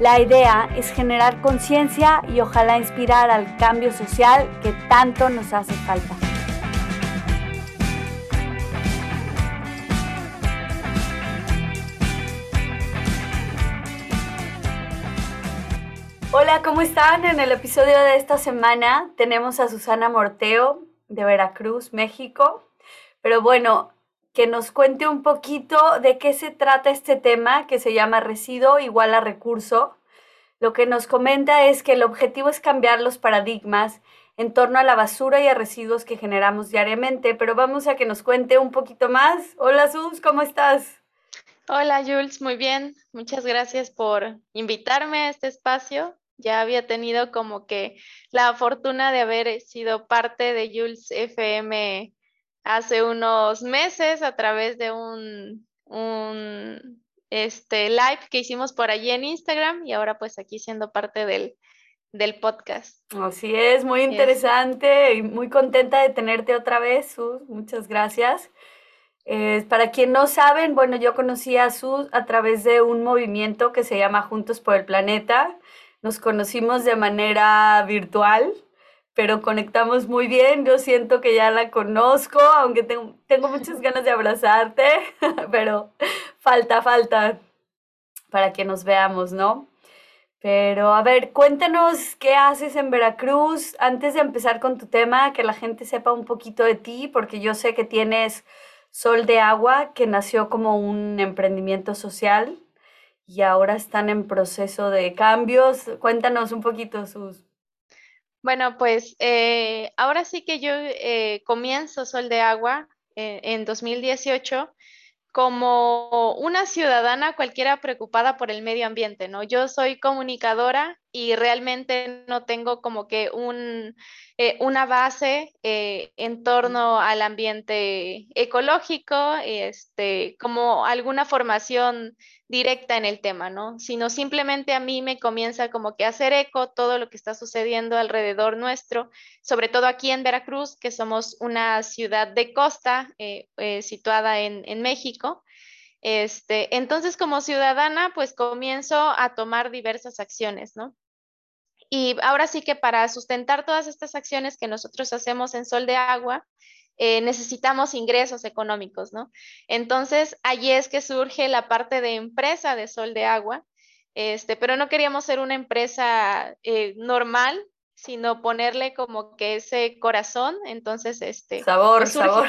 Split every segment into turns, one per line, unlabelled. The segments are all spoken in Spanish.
La idea es generar conciencia y ojalá inspirar al cambio social que tanto nos hace falta. Hola, ¿cómo están? En el episodio de esta semana tenemos a Susana Morteo, de Veracruz, México. Pero bueno, que nos cuente un poquito de qué se trata este tema que se llama residuo igual a recurso. Lo que nos comenta es que el objetivo es cambiar los paradigmas en torno a la basura y a residuos que generamos diariamente, pero vamos a que nos cuente un poquito más. Hola Sus, ¿cómo estás?
Hola Jules, muy bien. Muchas gracias por invitarme a este espacio ya había tenido como que la fortuna de haber sido parte de Jules FM hace unos meses a través de un, un este, live que hicimos por allí en Instagram y ahora pues aquí siendo parte del, del podcast.
Así es, muy interesante y muy contenta de tenerte otra vez, Sus. Muchas gracias. Eh, para quien no saben, bueno, yo conocí a Sus a través de un movimiento que se llama Juntos por el Planeta nos conocimos de manera virtual, pero conectamos muy bien. Yo siento que ya la conozco, aunque tengo, muchas ganas de abrazarte, pero falta, falta para que nos veamos, ¿no? Pero a ver, cuéntanos qué haces en Veracruz antes de empezar con tu tema, que la gente sepa un poquito de ti, porque yo sé que tienes Sol de Agua, que nació como un emprendimiento social y ahora están en proceso de cambios. Cuéntanos un poquito sus...
Bueno, pues eh, ahora sí que yo eh, comienzo Sol de Agua eh, en 2018 como una ciudadana cualquiera preocupada por el medio ambiente, ¿no? Yo soy comunicadora y realmente no tengo como que un, una base en torno al ambiente ecológico, este, como alguna formación directa en el tema, ¿no? Sino simplemente a mí me comienza como que a hacer eco todo lo que está sucediendo alrededor nuestro, sobre todo aquí en Veracruz, que somos una ciudad de costa eh, eh, situada en, en México. Este, entonces, como ciudadana, pues comienzo a tomar diversas acciones, ¿no? Y ahora sí que para sustentar todas estas acciones que nosotros hacemos en Sol de Agua, eh, necesitamos ingresos económicos, ¿no? Entonces, allí es que surge la parte de empresa de Sol de Agua, este, pero no queríamos ser una empresa eh, normal, sino ponerle como que ese corazón, entonces, este...
Sabor, pues sabor.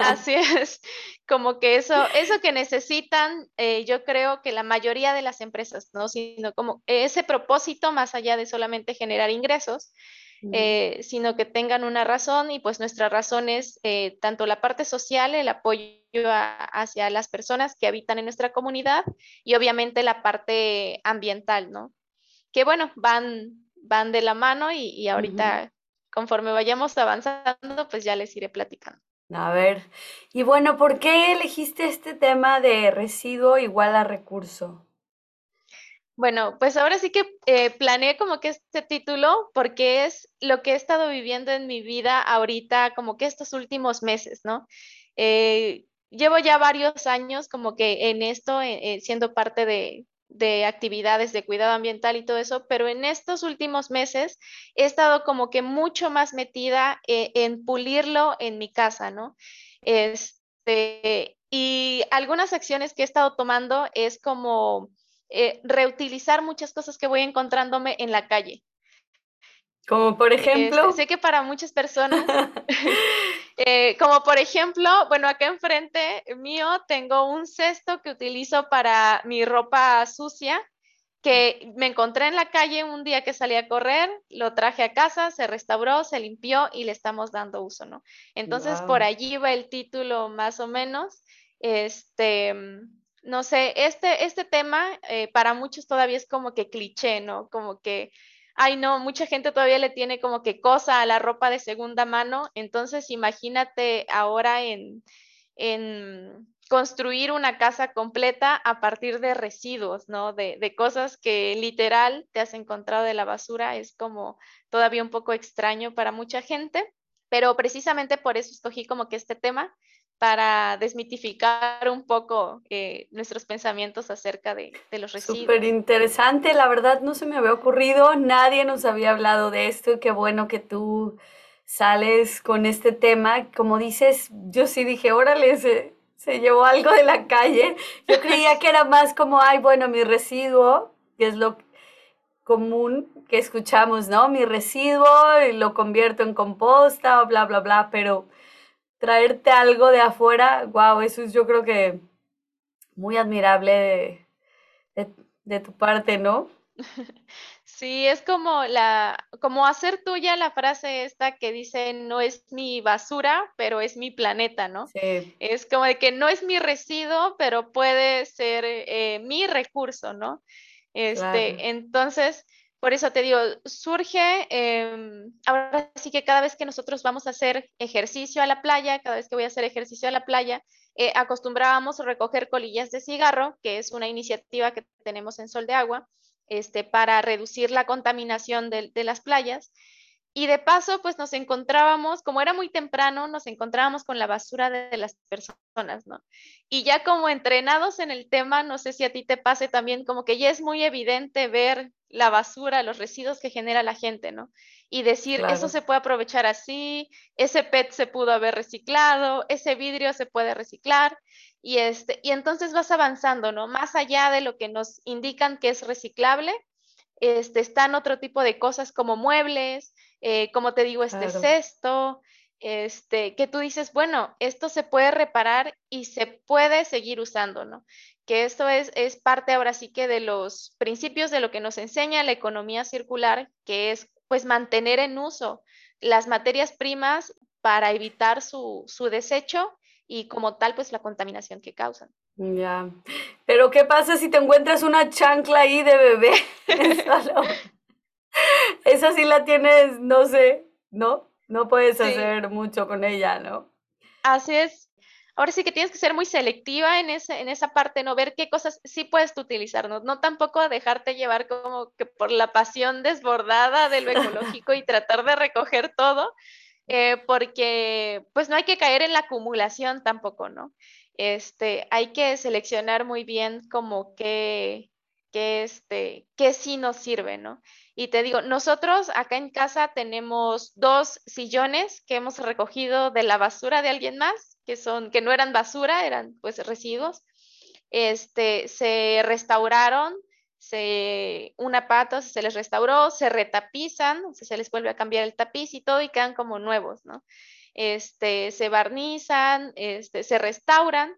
Así es, como que eso, eso que necesitan, eh, yo creo que la mayoría de las empresas, ¿no? Sino como ese propósito más allá de solamente generar ingresos, eh, sino que tengan una razón y pues nuestra razón es eh, tanto la parte social, el apoyo hacia las personas que habitan en nuestra comunidad y obviamente la parte ambiental, ¿no? Que bueno, van, van de la mano y, ahorita conforme vayamos avanzando, pues ya les iré platicando.
A ver, y bueno, ¿por qué elegiste este tema de residuo igual a recurso?
Bueno, pues ahora sí que eh, planeé como que este título porque es lo que he estado viviendo en mi vida ahorita, como que estos últimos meses, ¿no? Eh, llevo ya varios años como que en esto, eh, siendo parte de, de actividades de cuidado ambiental y todo eso, pero en estos últimos meses he estado como que mucho más metida en pulirlo en mi casa, ¿no? Este, y algunas acciones que he estado tomando es como eh, reutilizar muchas cosas que voy encontrándome en la calle.
Como por ejemplo.
sé que para muchas personas, eh, como por ejemplo, bueno, acá enfrente mío tengo un cesto que utilizo para mi ropa sucia, que me encontré en la calle un día que salí a correr, lo traje a casa, se restauró, se limpió y le estamos dando uso, ¿no? Entonces, por allí va el título más o menos. Este, no sé, este, este tema eh, para muchos todavía es como que cliché, ¿no? Como que, ay, no, mucha gente todavía le tiene como que cosa a la ropa de segunda mano. Entonces, imagínate ahora en, en construir una casa completa a partir de residuos, ¿no? De, de cosas que literal te has encontrado de la basura. Es como todavía un poco extraño para mucha gente, pero precisamente por eso escogí como que este tema para desmitificar un poco eh, nuestros pensamientos acerca de, los
Súper
residuos.
interesante, la verdad no se me había ocurrido, nadie nos había hablado de esto y qué bueno que tú sales con este tema. Como dices, yo sí dije, órale, se, se llevó algo de la calle. Yo creía que era más como, ay, bueno, mi residuo, que es lo común que escuchamos, ¿no? Mi residuo lo convierto en composta bla, bla, bla, pero traerte algo de afuera, wow, eso es yo creo que muy admirable de, de, de tu parte, ¿no?
Sí, es como la, como hacer tuya la frase esta que dice no es mi basura, pero es mi planeta, ¿no?
Sí,
Es como de que no es mi residuo, pero puede ser eh, mi recurso, ¿no?
claro.
Este, entonces, por eso te digo, surge, em, ahora sí que cada vez que nosotros vamos a hacer ejercicio a la playa, cada vez que voy a hacer ejercicio a la playa, eh, acostumbrábamos a recoger colillas de cigarro, que es una iniciativa que tenemos en Sol de Agua, este, para reducir la contaminación de, de las playas. Y de paso, pues nos encontrábamos, como era muy temprano, nos encontrábamos con la basura de las personas, ¿no? Y ya como entrenados en el tema, no sé si a ti te pase también, como que ya es muy evidente ver la basura, los residuos que genera la gente, ¿no? Y decir, eso
Claro,
se puede aprovechar así, ese PET se pudo haber reciclado, ese vidrio se puede reciclar, y, este, y entonces vas avanzando, ¿no? Más allá de lo que nos indican que es reciclable, este, están otro tipo de cosas como muebles, eh, como te digo, este
claro.
cesto, este, que tú dices, bueno, esto se puede reparar y se puede seguir usando, ¿no? Que esto es, es parte ahora sí que de los principios de lo que nos enseña la economía circular, que es pues mantener en uso las materias primas para evitar su, su desecho y como tal pues la contaminación que causan.
Ya. Pero ¿qué pasa si te encuentras una chancla ahí de bebé? Esa sí la tienes, no sé, ¿no? No puedes
Sí,
hacer mucho con ella, ¿no?
Así es. Ahora sí que tienes que ser muy selectiva en ese, en esa parte, ¿no? Ver qué cosas sí puedes tú utilizar, ¿no? No tampoco dejarte llevar como que por la pasión desbordada de lo ecológico y tratar de recoger todo, eh, porque pues no hay que caer en la acumulación tampoco, ¿no? Este, hay que seleccionar muy bien como que, que este, qué sí nos sirve, ¿no? Y te digo, nosotros acá en casa tenemos dos sillones que hemos recogido de la basura de alguien más, que son, que no eran basura, eran pues residuos. Este, se restauraron, se, una pata se les restauró, se retapizan, se les vuelve a cambiar el tapiz y todo y quedan como nuevos, ¿no? Este, se barnizan, este, se restauran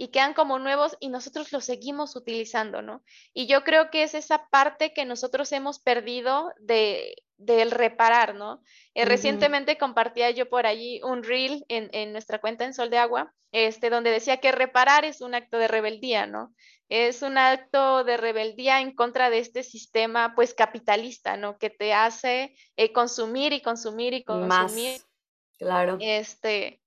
y quedan como nuevos y nosotros los seguimos utilizando, ¿no? Y yo creo que es esa parte que nosotros hemos perdido de, del reparar, ¿no? Eh, recientemente compartía yo por allí un reel en, en nuestra cuenta en Sol de Agua, este, donde decía que reparar es un acto de rebeldía, ¿no? Es un acto de rebeldía en contra de este sistema, pues, capitalista, ¿no? Que te hace eh, consumir y consumir y consumir,
Más, claro.
este,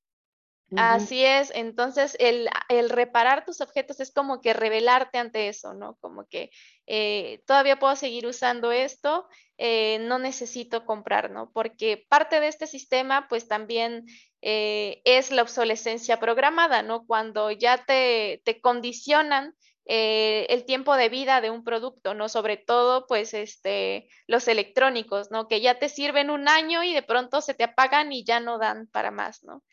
Así es, entonces el, el reparar tus objetos es como que rebelarte ante eso, ¿no? Como que eh, todavía puedo seguir usando esto, eh, no necesito comprar, ¿no? Porque parte de este sistema, pues también eh, es la obsolescencia programada, ¿no? Cuando ya te, te condicionan eh, el tiempo de vida de un producto, ¿no? Sobre todo, pues, este, los electrónicos, ¿no? Que ya te sirven un año y de pronto se te apagan y ya no dan para más, ¿no?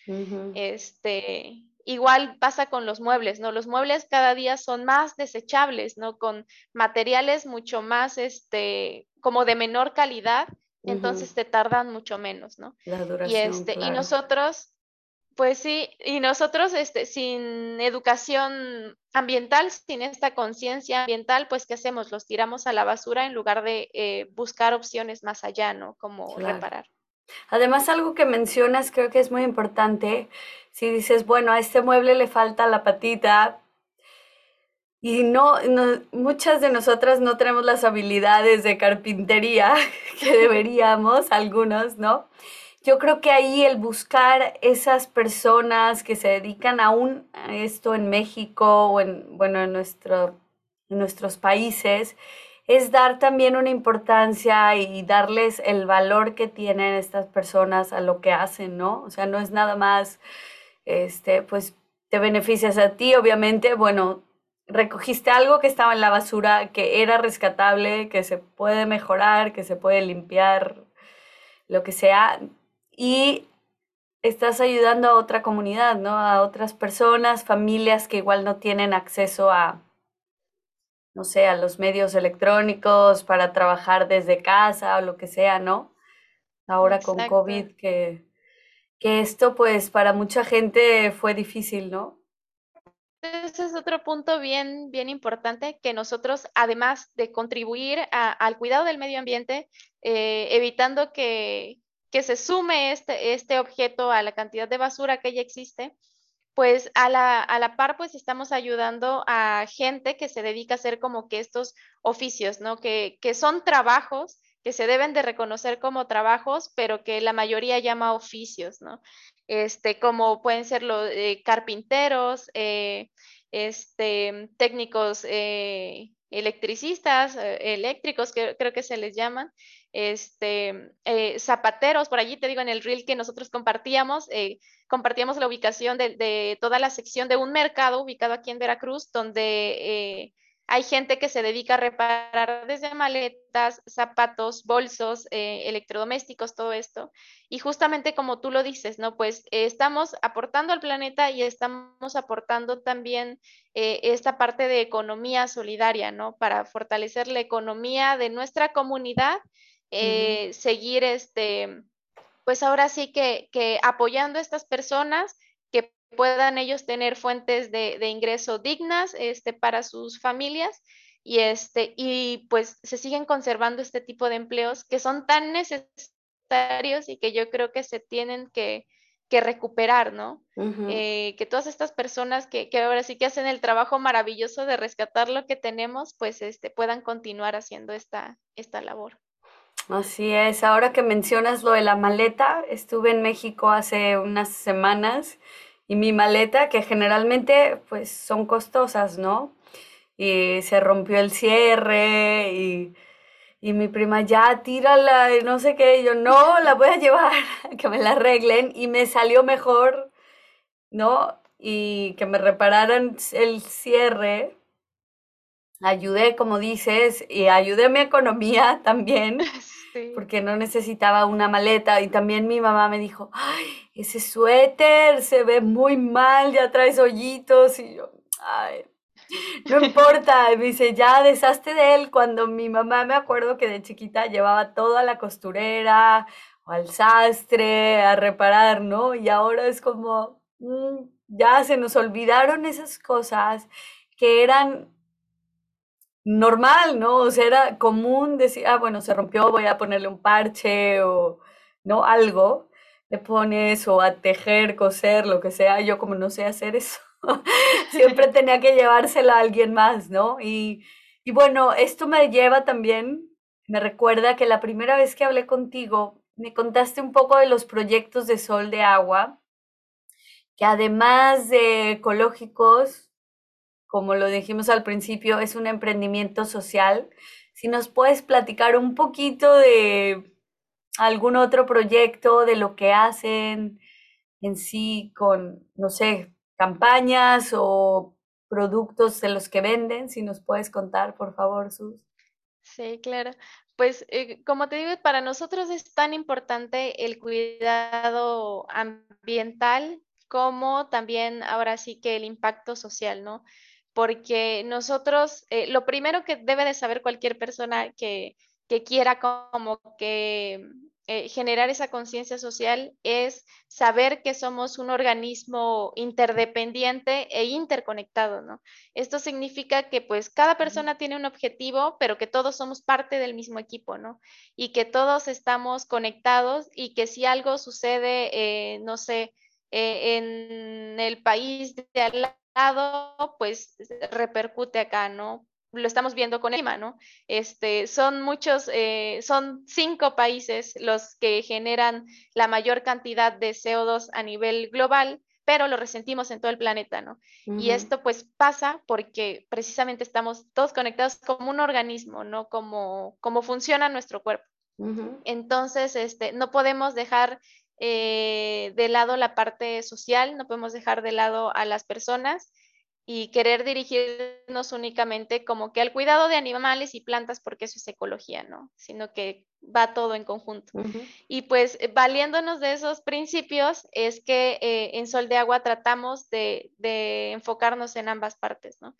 Este, igual pasa con los muebles, ¿no? Los muebles cada día son más desechables, ¿no? Con materiales mucho más, este, como de menor calidad entonces te tardan mucho menos, ¿no?
La duración,
y este, y nosotros, pues sí, y nosotros este, sin educación ambiental, sin esta conciencia ambiental, pues ¿qué hacemos? Los tiramos a la basura en lugar de eh, buscar opciones más allá, ¿no? Como reparar.
Además, algo que mencionas creo que es muy importante. Si dices, bueno, a este mueble le falta la patita, y no, muchas de nosotras no tenemos las habilidades de carpintería que deberíamos, algunos, ¿no? Yo creo que ahí el buscar esas personas que se dedican aún a esto en México o en, bueno, en, nuestro, nuestros países, es dar también una importancia y darles el valor que tienen estas personas a lo que hacen, ¿no? O sea, no es nada más, este, pues te beneficias a ti, obviamente, bueno, recogiste algo que estaba en la basura, que era rescatable, que se puede mejorar, que se puede limpiar, lo que sea, y estás ayudando a otra comunidad, ¿no? A otras personas, familias que igual no tienen acceso a, no sé, a los medios electrónicos para trabajar desde casa o lo que sea, ¿no? Ahora con COVID, que, que esto pues para mucha gente fue difícil, ¿no?
ese es otro punto bien, bien importante que nosotros, además de contribuir al cuidado del medio ambiente, eh, evitando que, se sume este, este objeto a la cantidad de basura que ya existe, pues a la, a la, par, pues estamos ayudando a gente que se dedica a hacer como que estos oficios, ¿no? Que, que son trabajos que se deben de reconocer como trabajos, pero que la mayoría llama oficios, ¿no? este, como pueden ser los eh, carpinteros, eh, este, técnicos eh, electricistas, eléctricos, que creo que se les llaman, este, zapateros, por allí te digo en el reel que nosotros compartíamos, compartíamos la ubicación de, de, toda la sección de un mercado ubicado aquí en Veracruz, donde hay gente que se dedica a reparar desde maletas, zapatos, bolsos, eh, electrodomésticos, todo esto. Y justamente como tú lo dices, ¿no? Pues eh, estamos aportando al planeta y estamos aportando también eh, esta parte de economía solidaria, ¿no? Para fortalecer la economía de nuestra comunidad, seguir este, pues ahora sí que, que apoyando a estas personas que puedan ellos tener fuentes de, de, ingreso dignas este, para sus familias y, este, y pues se siguen conservando este tipo de empleos que son tan necesarios y que yo creo que se tienen que, que recuperar, ¿no? Eh, que todas estas personas que, que, ahora sí que hacen el trabajo maravilloso de rescatar lo que tenemos, pues este, puedan continuar haciendo esta, esta labor.
Así es, ahora que mencionas lo de la maleta, estuve en México hace unas semanas y mi maleta, que generalmente pues son costosas, ¿no? Y se rompió el cierre y, y mi prima ya tírala y no sé qué, y yo no, la voy a llevar, que me la arreglen y me salió mejor, ¿no? Y que me repararan el cierre. Ayudé, como dices, y ayudé a mi economía también. Porque no necesitaba una maleta. Y también mi mamá me dijo, ay, ese suéter se ve muy mal, ya traes hoyitos. Y yo, ay, no importa. Y me dice, ya deshazte de él. Cuando mi mamá me acuerdo que de chiquita llevaba todo a la costurera o al sastre a reparar, ¿no? Y ahora es como, mm, ya se nos olvidaron esas cosas que eran normal, ¿no? O sea, era común decir, ah, bueno, se rompió, voy a ponerle un parche o, ¿no? Algo. Le pones o a tejer, coser, lo que sea. Yo como no sé hacer eso, siempre tenía que llevársela a alguien más, ¿no? Y, y bueno, esto me lleva también, me recuerda que la primera vez que hablé contigo, me contaste un poco de los proyectos de sol de agua, que además de ecológicos, como lo dijimos al principio, es un emprendimiento social. Si nos puedes platicar un poquito de algún otro proyecto, de lo que hacen en sí con, no sé, campañas o productos de los que venden, si nos puedes contar, por favor, Sus.
Sí, claro. Pues eh, como te digo, para nosotros es tan importante el cuidado ambiental como también ahora sí que el impacto social, ¿no? Porque nosotros, eh, lo primero que debe de saber cualquier persona que, que quiera como que eh, generar esa conciencia social es saber que somos un organismo interdependiente e interconectado, ¿no? Esto significa que pues cada persona tiene un objetivo, pero que todos somos parte del mismo equipo, ¿no? Y que todos estamos conectados y que si algo sucede, eh, no sé, eh, en el país de al lado, pues repercute acá, ¿no? lo estamos viendo con EMA, ¿no? Este, son muchos, eh, son cinco países los que generan la mayor cantidad de CO2 a nivel global, pero lo resentimos en todo el planeta, ¿no? Y esto pues pasa porque precisamente estamos todos conectados como un organismo, ¿no? Como, como funciona nuestro cuerpo. Entonces, este, no podemos dejar eh, de lado la parte social, no podemos dejar de lado a las personas y querer dirigirnos únicamente como que al cuidado de animales y plantas porque eso es ecología, ¿no? Sino que va todo en conjunto. Y pues eh, valiéndonos de esos principios es que eh, en Sol de Agua tratamos de, enfocarnos en ambas partes, ¿no?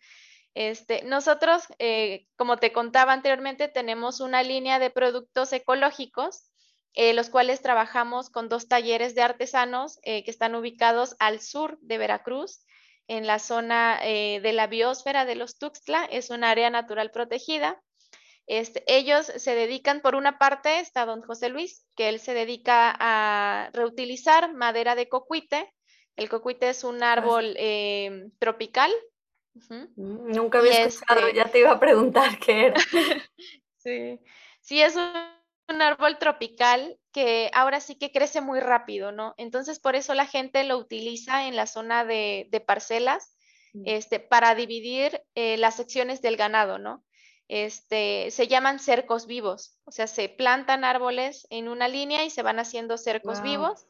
Este, nosotros, eh, como te contaba anteriormente, tenemos una línea de productos ecológicos, los cuales trabajamos con dos talleres de artesanos que están ubicados al sur de Veracruz en la zona eh, de la biosfera de los Tuxtla, es un área natural protegida. Este, ellos se dedican, por una parte está don José Luis, que él se dedica a reutilizar madera de cocuite. El cocuite es un árbol eh, tropical.
Mm, nunca había escuchado, este ya te iba a preguntar qué era.
sí. sí, es un un árbol tropical que ahora sí que crece muy rápido, ¿no? Entonces, por eso la gente lo utiliza en la zona de, parcelas mm. este, para dividir eh, las secciones del ganado, ¿no? Este, se llaman cercos vivos, o sea, se plantan árboles en una línea y se van haciendo cercos vivos.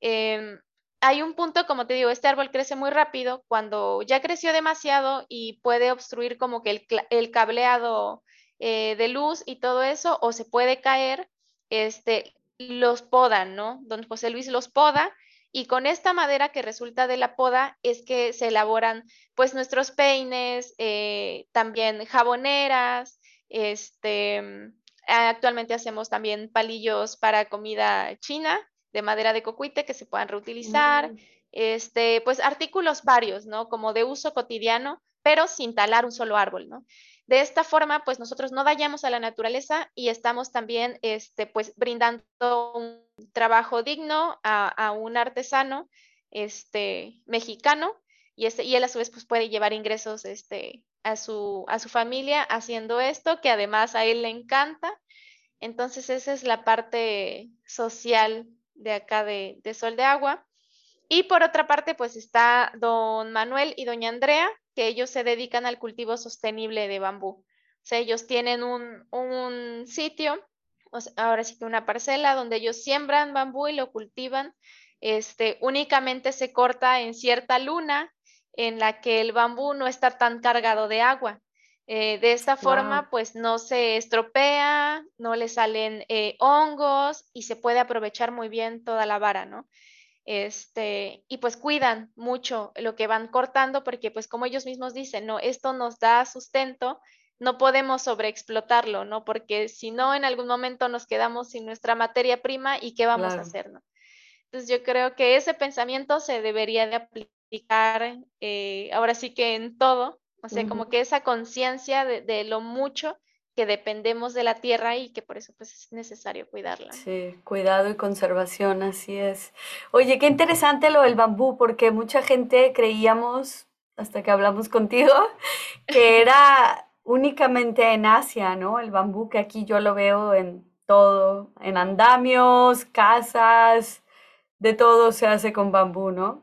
Em, hay un punto, como te digo, este árbol crece muy rápido, cuando ya creció demasiado y puede obstruir como que el, el cableado eh, de luz y todo eso, o se puede caer, este, los podan, ¿no? Don José Luis los poda y con esta madera que resulta de la poda es que se elaboran pues nuestros peines, eh, también jaboneras, este, actualmente hacemos también palillos para comida china de madera de cocuite que se puedan reutilizar, mm. este, pues artículos varios, ¿no? Como de uso cotidiano, pero sin talar un solo árbol, ¿no? De esta forma, pues nosotros no dañamos a la naturaleza y estamos también, este, pues, brindando un trabajo digno a, un artesano, este, mexicano y, este, y él a su vez, pues, puede llevar ingresos, este, a su, a su familia haciendo esto, que además a él le encanta. Entonces, esa es la parte social de acá de, de Sol de Agua. Y por otra parte, pues está don Manuel y doña Andrea, que ellos se dedican al cultivo sostenible de bambú. O sea, ellos tienen un, sitio, ahora sí que una parcela donde ellos siembran bambú y lo cultivan. Este, únicamente se corta en cierta luna en la que el bambú no está tan cargado de agua. Eh, de esta forma, pues no se estropea, no le salen eh, hongos y se puede aprovechar muy bien toda la vara, ¿no? Este, y pues cuidan mucho lo que van cortando porque pues como ellos mismos dicen, no, esto nos da sustento, no podemos sobreexplotarlo, ¿no? Porque si no, en algún momento nos quedamos sin nuestra materia prima y qué vamos a hacer, ¿no? Entonces yo creo que ese pensamiento se debería de aplicar eh, ahora sí que en todo, o sea, como que esa conciencia de, de lo mucho que dependemos de la tierra y que por eso pues es necesario cuidarla.
Sí, cuidado y conservación, así es. Oye, qué interesante lo del bambú, porque mucha gente creíamos, hasta que hablamos contigo, que era únicamente en Asia, ¿no? El bambú que aquí yo lo veo en todo, en andamios, casas, de todo se hace con bambú, ¿no?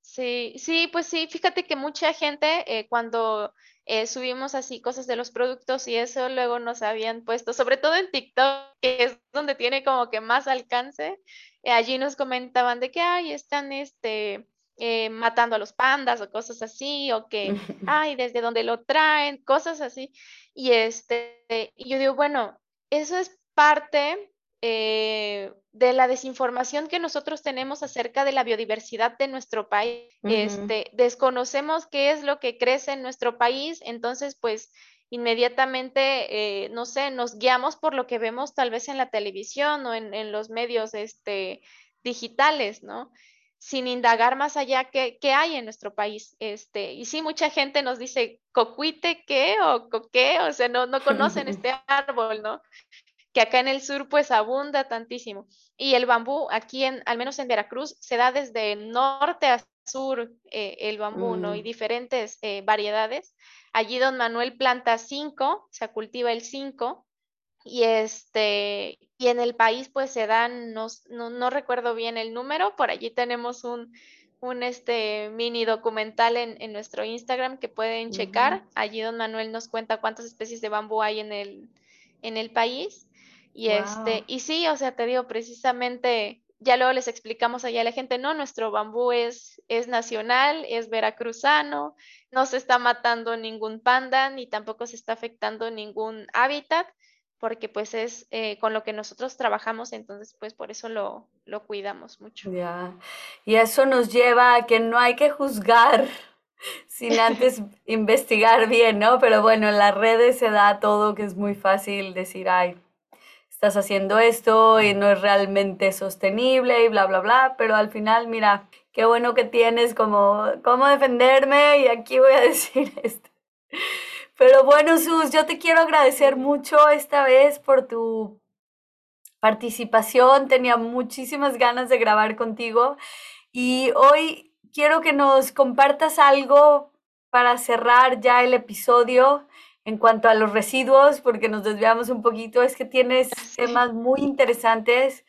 Sí, sí, pues sí, fíjate que mucha gente eh, cuando eh, subimos así cosas de los productos y eso luego nos habían puesto, sobre todo en TikTok, que es donde tiene como que más alcance, eh, allí nos comentaban de que, ay, están este, eh, matando a los pandas o cosas así, o que, ay, desde donde lo traen, cosas así. Y, este, y yo digo, bueno, eso es parte eh, de la desinformación que nosotros tenemos acerca de la biodiversidad de nuestro país. este, desconocemos qué es lo que crece en nuestro país, entonces pues inmediatamente, eh, no sé, nos guiamos por lo que vemos tal vez en la televisión o en, en los medios este, digitales, ¿no? Sin indagar más allá qué, qué, hay en nuestro país. Este, y sí, mucha gente nos dice, cocuite, ¿qué? O coqué, o sea, no, no conocen este árbol, ¿no? Que acá en el sur pues abunda tantísimo. Y el bambú, aquí en, al menos en Veracruz, se da desde norte a sur eh, el bambú, ¿no? Y mm. diferentes eh, variedades. Allí don Manuel planta cinco, se cultiva el cinco, y este, y en el país pues se dan, no, no, recuerdo bien el número, por allí tenemos un, un este mini documental en, en nuestro Instagram que pueden checar. Allí don Manuel nos cuenta cuántas especies de bambú hay en el, en el país. Y este, y sí, o sea, te digo, precisamente ya luego les explicamos allá a la gente, no, nuestro bambú es, es nacional, es veracruzano, no se está matando ningún panda, ni tampoco se está afectando ningún hábitat, porque pues es eh, con lo que nosotros trabajamos, entonces pues por eso lo, lo cuidamos mucho.
Ya, y eso nos lleva a que no hay que juzgar sin antes investigar bien, ¿no? Pero bueno, en las redes se da todo que es muy fácil decir, ay, estás haciendo esto y no es realmente sostenible y bla, bla, bla, pero al final, mira, qué bueno que tienes como cómo defenderme y aquí voy a decir esto. Pero bueno, Sus, yo te quiero agradecer mucho esta vez por tu participación. Tenía muchísimas ganas de grabar contigo y hoy quiero que nos compartas algo para cerrar ya el episodio en cuanto a los residuos, porque nos desviamos un poquito, es que tienes temas muy interesantes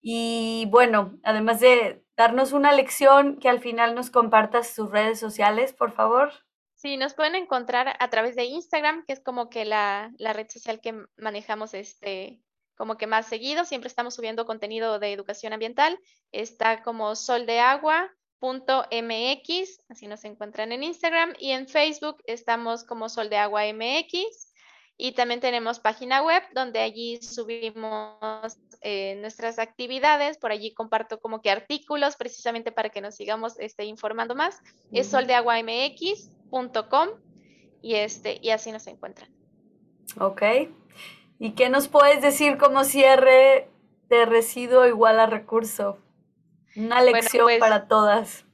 y bueno, además de darnos una lección, que al final nos compartas tus redes sociales, por favor.
Sí, nos pueden encontrar a través de Instagram, que es como que la, la red social que manejamos este, como que más seguido. Siempre estamos subiendo contenido de educación ambiental. Está como Sol de Agua, .mx, así nos encuentran en Instagram y en Facebook estamos como Sol de Agua MX y también tenemos página web donde allí subimos eh, nuestras actividades, por allí comparto como que artículos precisamente para que nos sigamos este, informando más, es soldeaguamx.com y, este, y así nos encuentran.
Ok, ¿y qué nos puedes decir como cierre de residuo igual a recurso? Una lección pues para todas.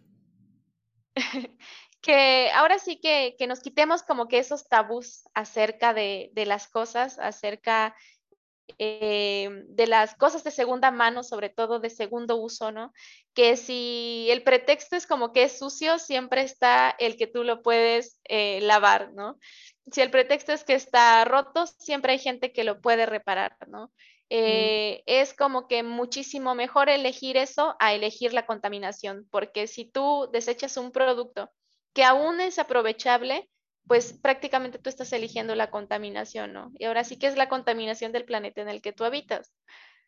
que ahora sí que, nos quitemos como que esos tabús acerca de, las cosas, acerca eh, de las cosas de segunda mano, sobre todo de segundo uso, ¿no? Que si el pretexto es como que es sucio, siempre está el que tú lo puedes eh, lavar, ¿no? Si el pretexto es que está roto, siempre hay gente que lo puede reparar, ¿no? Eh, es como que muchísimo mejor elegir eso a elegir la contaminación, porque si tú desechas un producto que aún es aprovechable, pues prácticamente tú estás eligiendo la contaminación, ¿no? Y ahora sí que es la contaminación del planeta en el que tú habitas.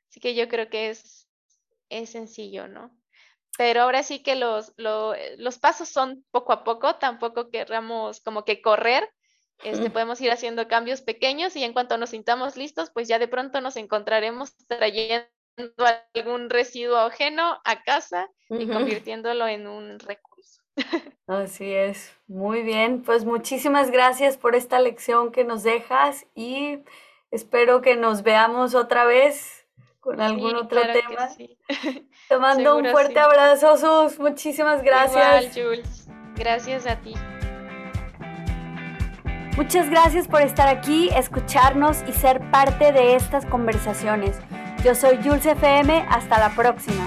Así que yo creo que es, es sencillo, ¿no? Pero ahora sí que los, los pasos son poco a poco, tampoco querramos como que correr, este, podemos ir haciendo cambios pequeños y en cuanto nos sintamos listos, pues ya de pronto nos encontraremos trayendo algún residuo ajeno a casa y convirtiéndolo en un recurso.
Así es, muy bien. Pues muchísimas gracias por esta lección que nos dejas y espero que nos veamos otra vez con algún otro tema. Te mando un fuerte abrazo, Sus. Muchísimas gracias.
Igual, Jules. Gracias a ti.
Muchas gracias por estar aquí, escucharnos y ser parte de estas conversaciones. Yo soy Jules FM, hasta la próxima.